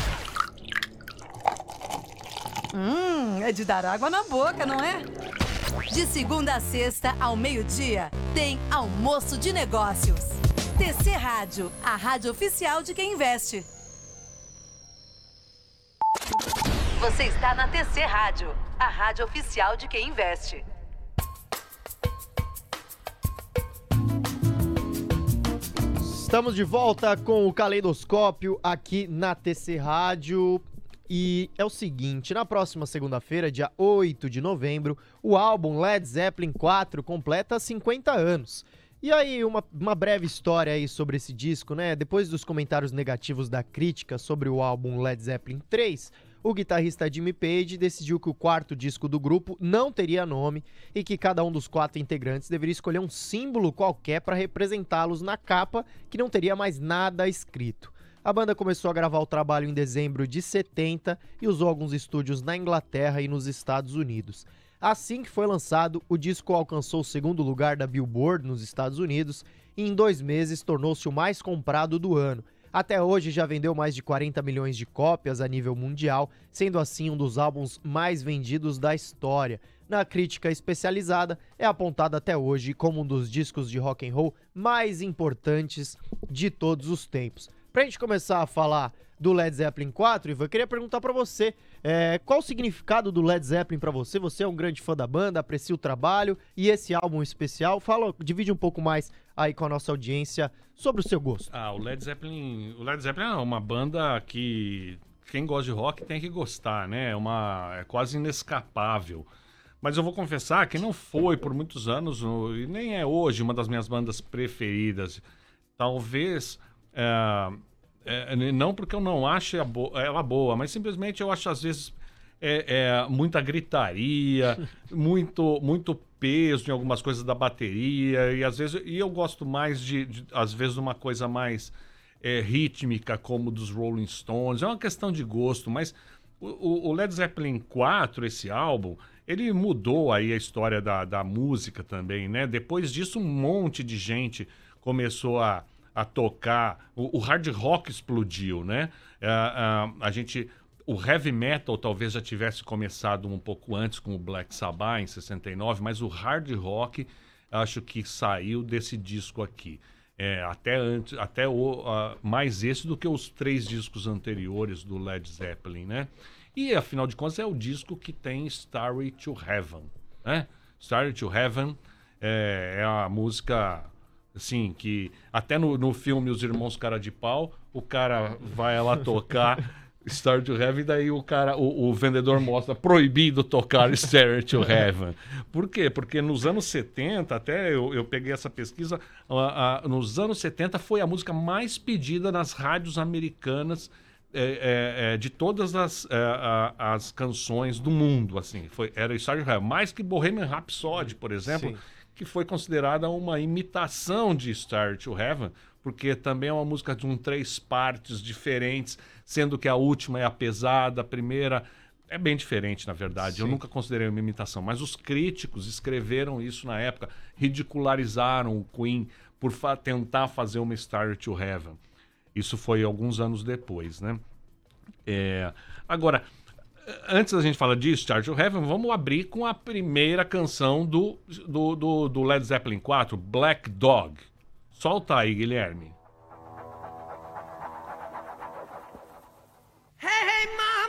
Hum, é de dar água na boca, não é? De segunda a sexta, ao meio-dia, tem Almoço de Negócios. TC Rádio, a rádio oficial de quem investe. Você está na TC Rádio, a rádio oficial de quem investe. Estamos de volta com o Caleidoscópio aqui na TC Rádio. E é o seguinte, na próxima segunda-feira, dia 8 de novembro, o álbum Led Zeppelin 4 completa 50 anos. E aí, uma, uma breve história aí sobre esse disco, né? Depois dos comentários negativos da crítica sobre o álbum Led Zeppelin 3, o guitarrista Jimmy Page decidiu que o quarto disco do grupo não teria nome e que cada um dos quatro integrantes deveria escolher um símbolo qualquer para representá-los na capa, que não teria mais nada escrito. A banda começou a gravar o trabalho em dezembro de 70 e usou alguns estúdios na Inglaterra e nos Estados Unidos. Assim que foi lançado, o disco alcançou o segundo lugar da Billboard nos Estados Unidos e em dois meses tornou-se o mais comprado do ano. Até hoje já vendeu mais de 40 milhões de cópias a nível mundial, sendo assim um dos álbuns mais vendidos da história. Na crítica especializada, é apontado até hoje como um dos discos de rock and roll mais importantes de todos os tempos. Pra gente começar a falar do Led Zeppelin 4, Ivan, eu queria perguntar pra você, é, qual o significado do Led Zeppelin pra você? Você é um grande fã da banda, aprecia o trabalho e esse álbum especial. Fala, divide um pouco mais aí com a nossa audiência sobre o seu gosto. Ah, o Led Zeppelin. O Led Zeppelin é uma banda que quem gosta de rock tem que gostar, né? É uma é quase inescapável. Mas eu vou confessar que não foi por muitos anos e nem é hoje uma das minhas bandas preferidas. Talvez é, é, não porque eu não ache ela boa, mas simplesmente eu acho às vezes é, é, muita gritaria, muito muito peso em algumas coisas da bateria e às vezes e eu gosto mais de, de às vezes uma coisa mais é, rítmica como dos Rolling Stones. É uma questão de gosto, mas o, o- Led Zeppelin 4, esse álbum, ele mudou aí a história da, da música também, né? Depois disso, um monte de gente começou a, a tocar. O, o hard rock explodiu, né? Ah, ah, a gente. O heavy metal talvez já tivesse começado um pouco antes com o Black Sabbath em 69, mas o hard rock acho que saiu desse disco aqui. É, até antes, até o, ah, mais esse do que os três discos anteriores do Led Zeppelin, né? E afinal de contas é o disco que tem Starry to Heaven, né? Starry to Heaven é, é a música assim que até no, no filme Os Irmãos Cara de Pau o cara vai lá tocar Star to Heaven, e daí o cara, o, o vendedor mostra proibido tocar Star to Heaven. Por quê? Porque nos anos 70, até eu, eu peguei essa pesquisa, nos anos 70 foi a música mais pedida nas rádios americanas é, é, é, de todas as, a- as canções do mundo, assim. Foi, era Star to Heaven. Mais que Bohemian Rhapsody, por exemplo, Sim. que foi considerada uma imitação de Star to Heaven, porque também é uma música de um três partes diferentes, sendo que a última é a pesada, a primeira é bem diferente, na verdade. Eu Sim. nunca considerei uma imitação, mas os críticos escreveram isso na época, ridicularizaram o Queen por fa- tentar fazer uma Star to Heaven. Isso foi alguns anos depois, né? É, Agora, antes da gente falar de Star to Heaven, vamos abrir com a primeira canção do, do, do, do Led Zeppelin 4, Black Dog. Solta aí, Guilherme. Hey, hey, mama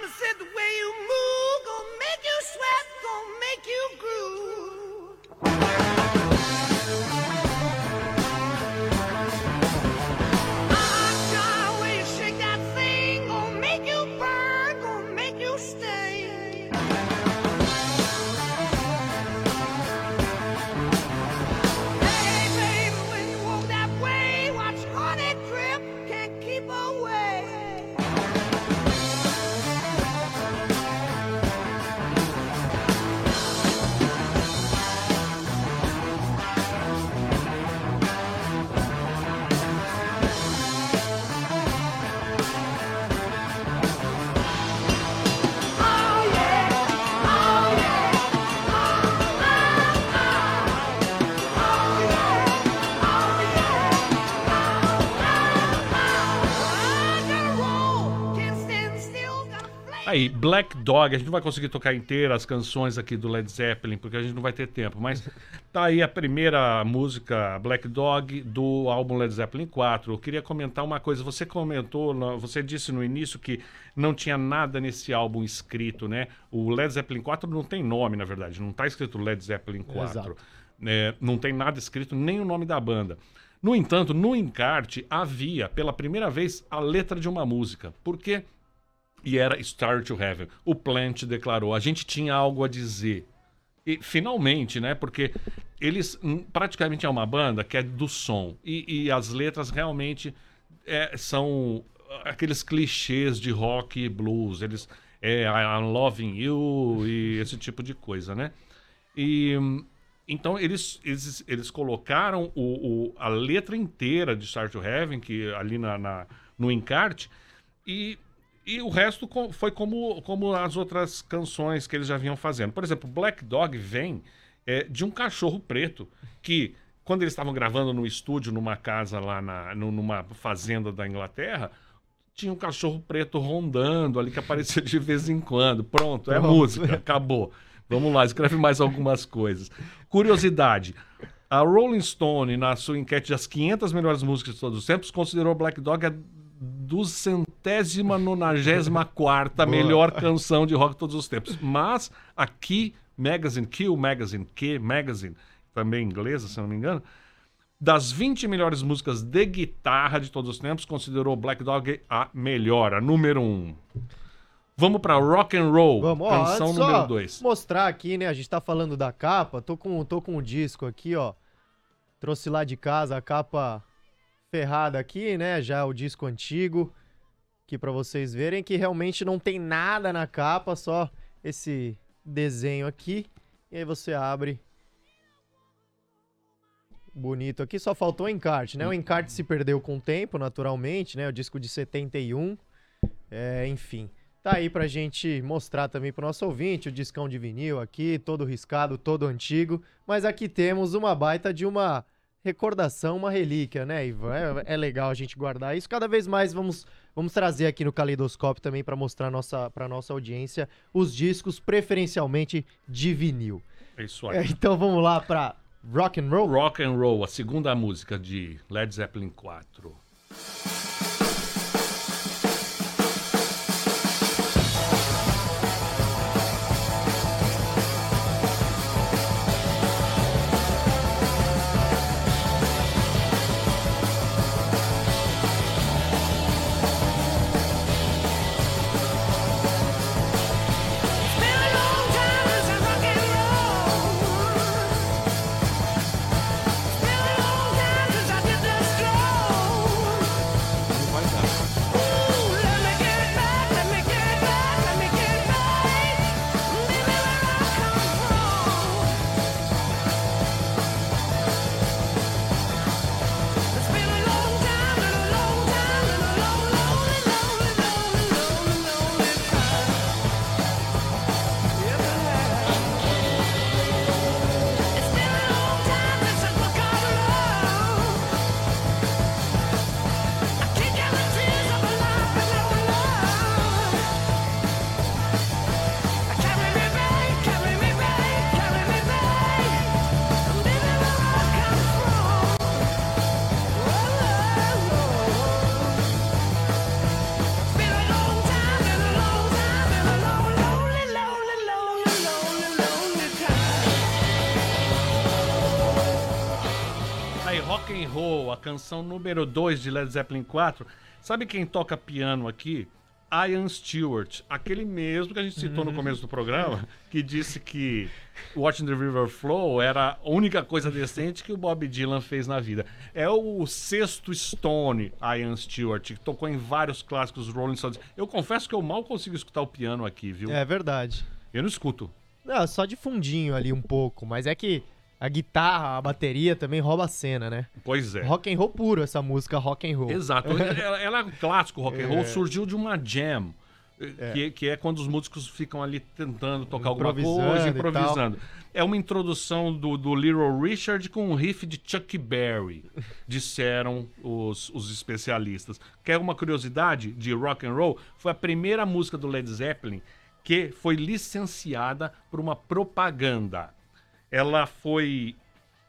Aí, Black Dog, a gente não vai conseguir tocar inteira as canções aqui do Led Zeppelin, porque a gente não vai ter tempo, mas tá aí a primeira música, Black Dog, do álbum Led Zeppelin 4. Eu queria comentar uma coisa, você comentou, você disse no início que não tinha nada nesse álbum escrito, né? O Led Zeppelin 4 não tem nome, na verdade, não tá escrito Led Zeppelin 4. Exato. É, não tem nada escrito, nem o nome da banda. No entanto, no encarte havia, pela primeira vez, a letra de uma música. Porque e era Star to Heaven. O Plant declarou: a gente tinha algo a dizer. E finalmente, né? Porque eles hum, praticamente é uma banda que é do som. E, e as letras realmente é, são aqueles clichês de rock e blues. Eles é I'm loving you e esse tipo de coisa, né? E então eles, eles, eles colocaram o, o- a letra inteira de Star to Heaven, que ali na, na- no encarte, e, e o resto foi como, como as outras canções que eles já vinham fazendo. Por exemplo, Black Dog vem é, de um cachorro preto que, quando eles estavam gravando no estúdio, numa casa lá, na, nu- numa fazenda da Inglaterra, tinha um cachorro preto rondando ali que aparecia de vez em quando. Pronto, é Pronto. música, acabou. Vamos lá, escreve mais algumas coisas. Curiosidade. A Rolling Stone, na sua enquete das 500 melhores músicas de todos os tempos, considerou Black Dog a dos centésima nonagésima quarta melhor canção de rock de todos os tempos. Mas aqui, Magazine Q, Magazine Q, Magazine, também inglesa, se não me engano, das 20 melhores músicas de guitarra de todos os tempos, considerou Black Dog a melhor, a número 1. Um. Vamos pra Rock and Roll, Vamos, ó, canção número só 2. mostrar aqui, né? A gente tá falando da capa. Tô com, tô com o disco aqui, ó. Trouxe lá de casa a capa ferrada aqui, né? Já o disco antigo. Aqui pra vocês verem que realmente não tem nada na capa, só esse desenho aqui. E aí você abre. Bonito aqui, só faltou o encarte, né? O encarte se perdeu com o tempo, naturalmente, né? O disco de 71. É, enfim. Tá aí pra gente mostrar também pro nosso ouvinte o discão de vinil aqui, todo riscado, todo antigo. Mas aqui temos uma baita de uma recordação, uma relíquia, né, Ivan? É, é legal a gente guardar isso. Cada vez mais vamos, vamos trazer aqui no Caleidoscópio também pra mostrar nossa, pra nossa audiência os discos, preferencialmente de vinil. É isso aí. É, então vamos lá pra Rock and Roll? Rock and Roll, a segunda música de Led Zeppelin 4. Canção número 2 de Led Zeppelin 4. Sabe quem toca piano aqui? Ian Stewart, aquele mesmo que a gente citou no começo do programa, que disse que Watching the River Flow era a única coisa decente que o Bob Dylan fez na vida. É o sexto Stone, Ian Stewart, que tocou em vários clássicos Rolling Stones. Eu confesso que eu mal consigo escutar o piano aqui, viu? É verdade. Eu não escuto. Não, só de fundinho ali um pouco, mas é que a guitarra, a bateria também rouba a cena, né? Pois é. Rock and roll puro essa música rock and roll. Exato. ela, ela é um clássico rock and roll, É. surgiu de uma jam. eh, Que, que é quando os músicos ficam ali tentando tocar alguma coisa, improvisando. É uma introdução do, do Little Richard com um riff de Chuck Berry, disseram os, os especialistas. Quer uma curiosidade de rock and roll? Foi a primeira música do Led Zeppelin que foi licenciada por uma propaganda. Ela foi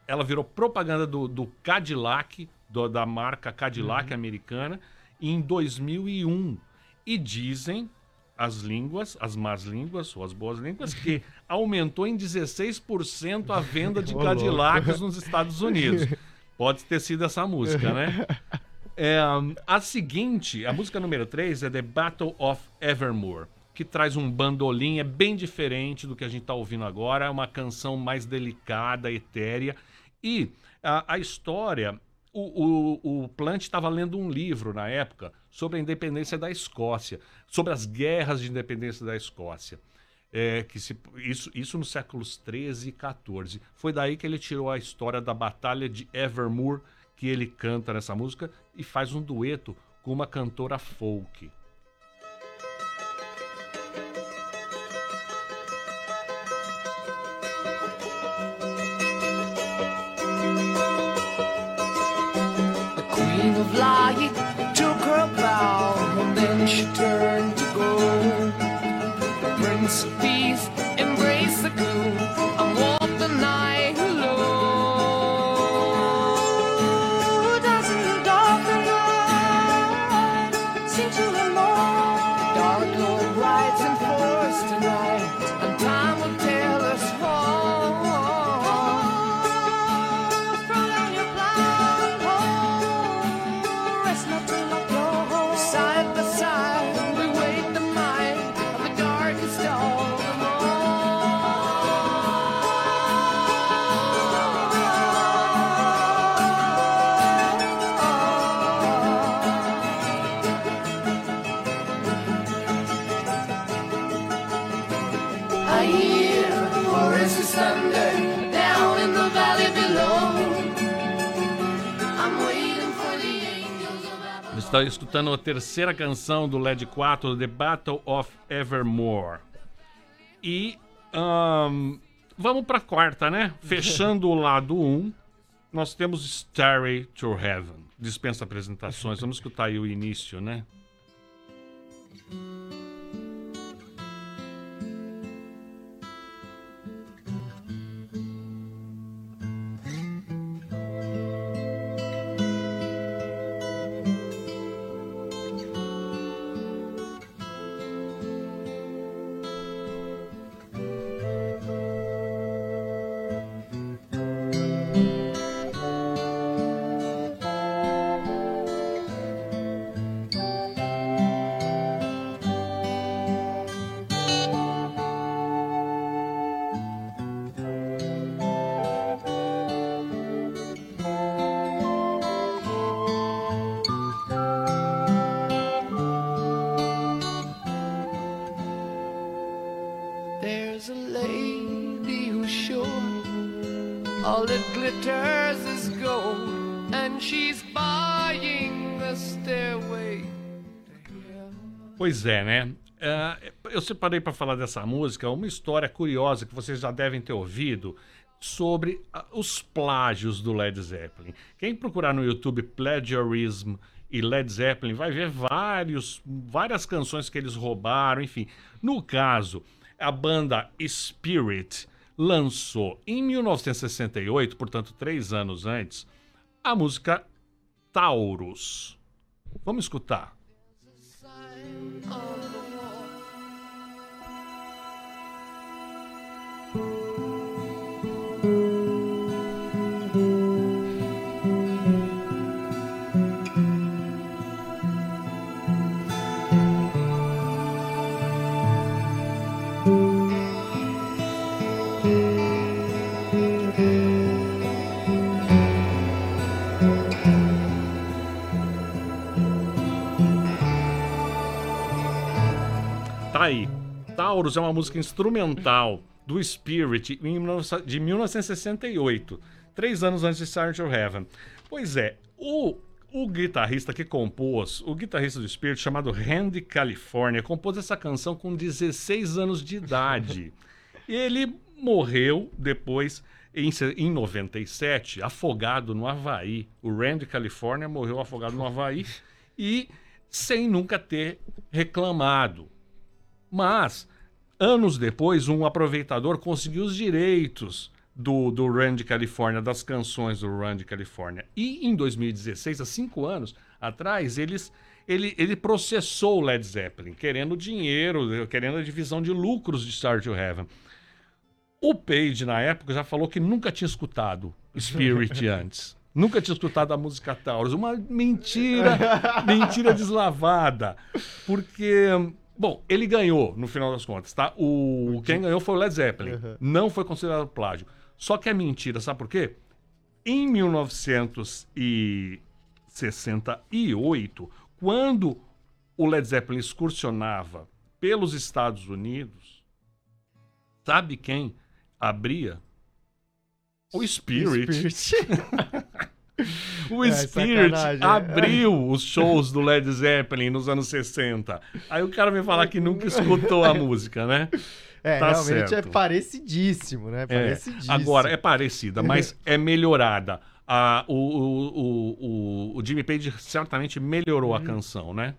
ela virou propaganda do, do Cadillac, do- da marca Cadillac americana, em 2001. E dizem as línguas, as más línguas, ou as boas línguas, que aumentou em 16% a venda de Cadillacs nos Estados Unidos. Pode ter sido essa música, né? É, a seguinte, a música número 3 é The Battle of Evermore, que traz um bandolim, é bem diferente do que a gente está ouvindo agora, é uma canção mais delicada, etérea. E a, a história, o, o, o Plant estava lendo um livro na época sobre a independência da Escócia, sobre as guerras de independência da Escócia. É, que se, isso, isso nos séculos 13 e 14. Foi daí que ele tirou a história da Batalha de Evermore, que ele canta nessa música e faz um dueto com uma cantora folk. And Está escutando a terceira canção do LED 4, The Battle of Evermore. E ahn, vamos para a quarta, né? Fechando o lado 1, nós temos Starry to Heaven. Dispensa apresentações. Vamos escutar aí o início, né? Pois é, né? Ah, eu separei para falar dessa música uma história curiosa que vocês já devem ter ouvido sobre ah, os plágios do Led Zeppelin. Quem procurar no YouTube plagiarism e Led Zeppelin vai ver vários, várias canções que eles roubaram, enfim. No caso, a banda Spirit lançou em 1968, portanto três anos antes, a música Taurus. Vamos escutar. Oh. Tá aí. Taurus é uma música instrumental do Spirit em 19 de 1968, três anos antes de Sgt. Heaven. Pois é, o, o guitarrista que compôs, o guitarrista do Spirit, chamado Randy California, compôs essa canção com 16 anos de idade. Ele morreu depois, em, em 97, afogado no Havaí. O Randy California morreu afogado no Havaí e sem nunca ter reclamado. Mas, anos depois, um aproveitador conseguiu os direitos do, do Randy California, das canções do Randy California. E em 2016, há cinco anos atrás, eles, ele, ele processou o Led Zeppelin, querendo dinheiro, querendo a divisão de lucros de Star to Heaven. O Page, na época, já falou que nunca tinha escutado Spirit antes. Nunca tinha escutado a música Taurus. Uma mentira, mentira deslavada. Porque, bom, ele ganhou, no final das contas, tá? O, quem ganhou foi o Led Zeppelin. Não foi considerado plágio. Só que é mentira, sabe por quê? Em 1968, quando o Led Zeppelin excursionava pelos Estados Unidos, sabe quem abria? O Spirit. o É, Spirit abriu os shows do Led Zeppelin nos anos 60. Aí o cara vem falar que nunca escutou a música, né? É, Tá realmente certo. é parecidíssimo, né? É, Parecidíssimo. agora, é parecida, mas é melhorada. Ah, o, o, o, o, o Jimmy Page certamente melhorou Uhum. a canção, né?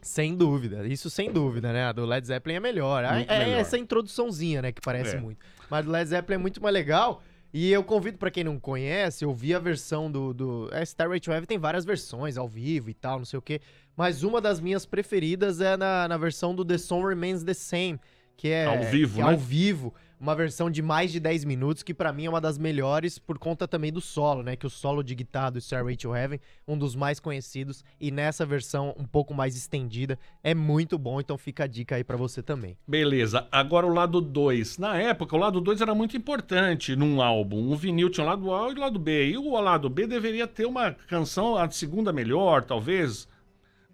Sem dúvida, isso sem dúvida, né? A do Led Zeppelin é melhor. É, é melhor. essa introduçãozinha, né? Que parece É. muito. Mas do Led Zeppelin é muito mais legal. E eu convido pra quem não conhece, ouvir a versão do. do é, Starway to Heaven tem várias versões ao vivo e tal, não sei o quê. Mas uma das minhas preferidas é na, na versão do The Song Remains the Same. Que é, Ao vivo, que é né? ao vivo. Uma versão de mais de 10 minutos, que pra mim é uma das melhores por conta também do solo, né? Que o solo de guitarra do Starway to Heaven, um dos mais conhecidos, e nessa versão um pouco mais estendida, é muito bom, então fica a dica aí pra você também. Beleza, agora o lado 2. Na época, o lado 2 era muito importante num álbum. Um vinil tinha um lado A e o lado B. E o lado B deveria ter uma canção, a segunda melhor, talvez.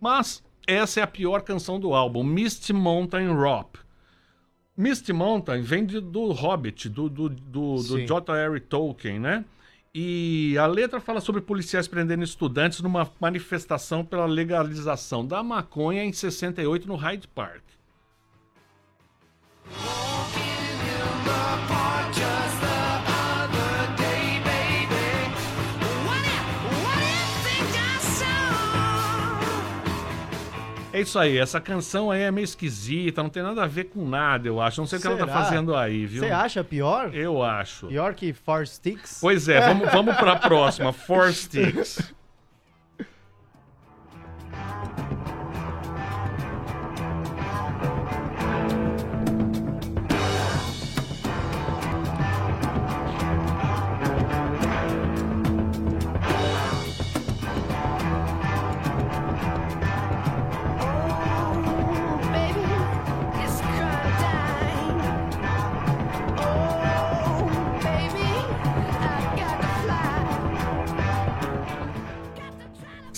Mas essa é a pior canção do álbum, Misty Mountain Rock. Misty Mountain vem de- do Hobbit, do, do, do, do. J.R. Tolkien, né? E a letra fala sobre policiais prendendo estudantes numa manifestação pela legalização da maconha em 68 no Hyde Park. É isso aí, essa canção aí é meio esquisita, não tem nada a ver com nada, eu acho. Não sei o que ela tá Será? fazendo aí, viu? Você acha pior? Eu acho. Pior que Four Sticks? Pois é, vamos, vamos pra próxima. Four Sticks.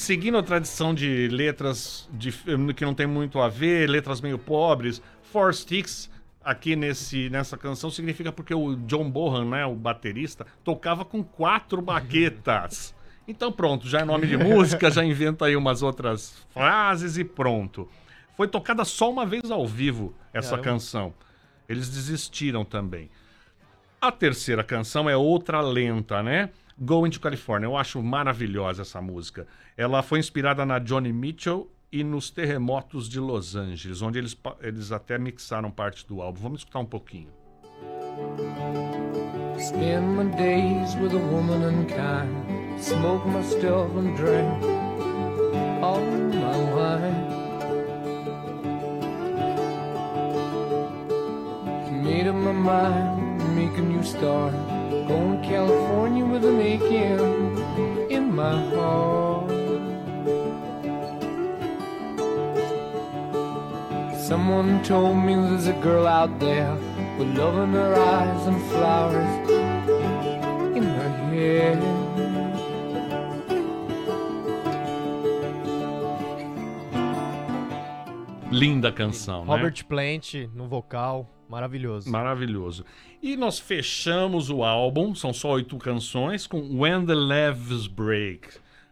Seguindo a tradição de letras de, que não tem muito a ver, letras meio pobres, Four Sticks aqui nesse, nessa canção significa porque o John Bohan, né, o baterista, tocava com quatro baquetas. Então pronto, já é nome de música, já inventa aí umas outras frases e pronto. Foi tocada só uma vez ao vivo essa Caramba. canção. Eles desistiram também. A terceira canção é outra lenta, né? Going to California. Eu acho maravilhosa essa música. Ela foi inspirada na Johnny Mitchell e nos terremotos de Los Angeles, onde eles, eles até mixaram parte do álbum. Vamos escutar um pouquinho. Spend my days with a woman unkind. Smoke my stuff and drink all my wine. Made up my mind, make a new start. Going to California with an aching in my heart. Someone told me there's a girl out there with love in her eyes and flowers in her hair. Linda canção, né? Robert Plant no vocal, maravilhoso. Maravilhoso. E nós fechamos o álbum, são só oito canções, com When the Leaves Break.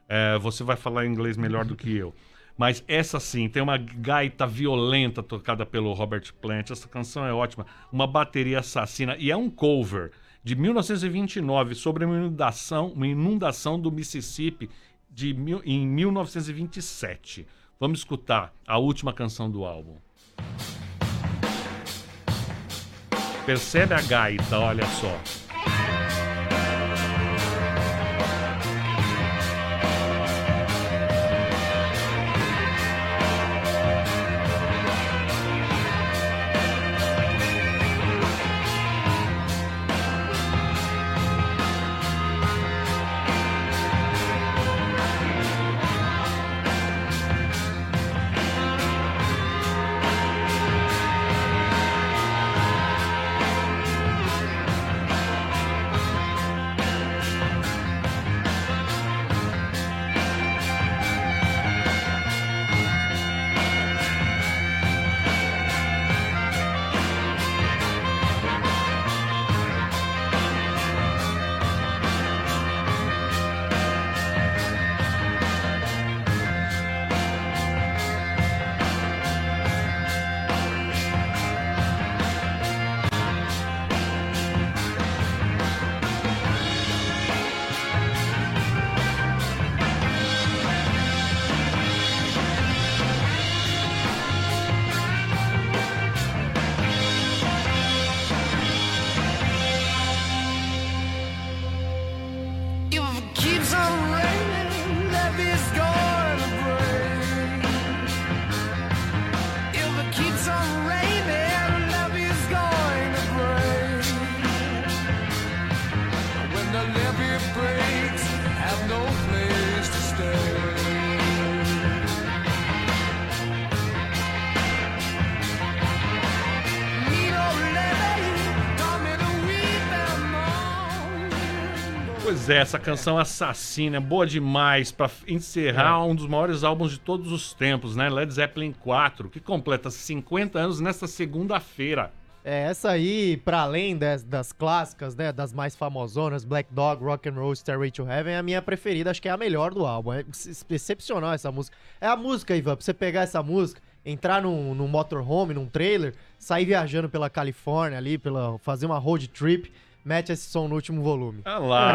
É, você vai falar inglês melhor do que eu. Mas essa sim, tem uma gaita violenta tocada pelo Robert Plant. Essa canção é ótima. Uma bateria assassina. E é um cover de 1929 sobre uma inundação, uma inundação do Mississippi de em 1927. Vamos escutar a última canção do álbum. Percebe a gaita, olha só. Pois é, essa canção assassina, é boa demais pra encerrar um dos maiores álbuns de todos os tempos, né? Led Zeppelin 4, que completa 50 anos nesta segunda-feira. É, essa aí, pra além das, das clássicas, né, das mais famosonas, Black Dog, Rock and Roll, Stairway to Heaven, é a minha preferida, acho que é a melhor do álbum. É ex- excepcional essa música. É a música, Ivan, pra você pegar essa música, entrar num, num motorhome, num trailer, sair viajando pela Califórnia ali, pela, fazer uma road trip, mete esse som no último volume. Ah lá,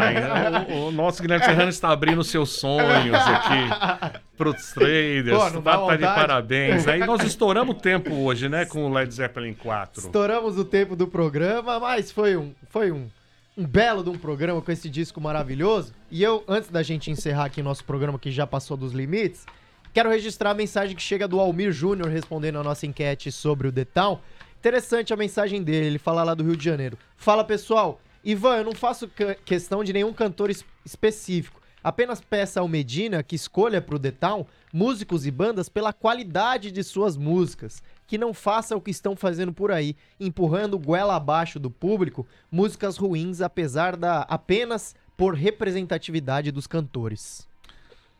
o, o nosso Guilherme Serrano está abrindo seus sonhos aqui pros traders. Pô, não dá tá, tá de parabéns. Aí nós estouramos o tempo hoje, né, com o Led Zeppelin 4. Estouramos o tempo do programa, mas foi um, foi um, um belo de um programa com esse disco maravilhoso. E eu, antes da gente encerrar aqui nosso programa que já passou dos limites, quero registrar a mensagem que chega do Almir Júnior respondendo a nossa enquete sobre o The Town. Interessante a mensagem dele, ele fala lá do Rio de Janeiro. Fala pessoal, Ivan, eu não faço que- questão de nenhum cantor es- específico. Apenas peça ao Medina que escolha pro The Town músicos e bandas pela qualidade de suas músicas. Que não faça o que estão fazendo por aí, empurrando goela abaixo do público músicas ruins, apesar da apenas por representatividade dos cantores.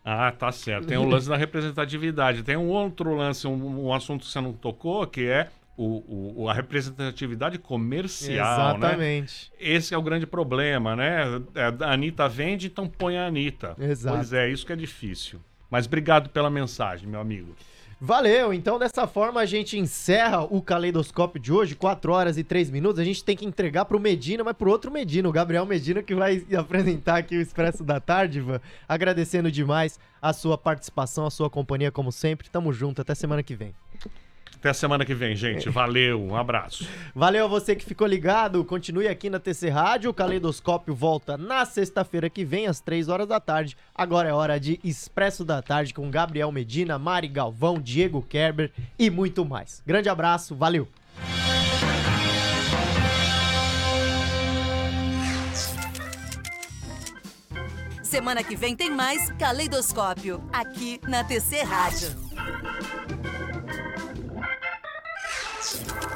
Ah, tá certo. Tem o lance da representatividade. Tem um outro lance, um, um assunto que você não tocou, que é o, o- a representatividade comercial, né? Exatamente. Esse é o grande problema, né? É, A Anitta vende, então põe a Anitta. Exato. Pois é, isso que é difícil. Mas obrigado pela mensagem, meu amigo. Valeu, então dessa forma a gente encerra o caleidoscópio de hoje, 4 horas e 3 minutos. A gente tem que entregar pro Medina, mas pro outro Medina, o Gabriel Medina, que vai apresentar aqui o Expresso da Tarde, Ivan. Agradecendo demais a sua participação, a sua companhia, como sempre. Tamo junto, até semana que vem. Até semana que vem, gente. Valeu, um abraço. Valeu a você que ficou ligado. Continue aqui na TC Rádio. O Caleidoscópio volta na sexta-feira que vem, às 3 horas da tarde. Agora é hora de Expresso da Tarde com Gabriel Medina, Mari Galvão, Diego Kerber e muito mais. Grande abraço, valeu! Semana que vem tem mais Caleidoscópio, aqui na TC Rádio. Thanks.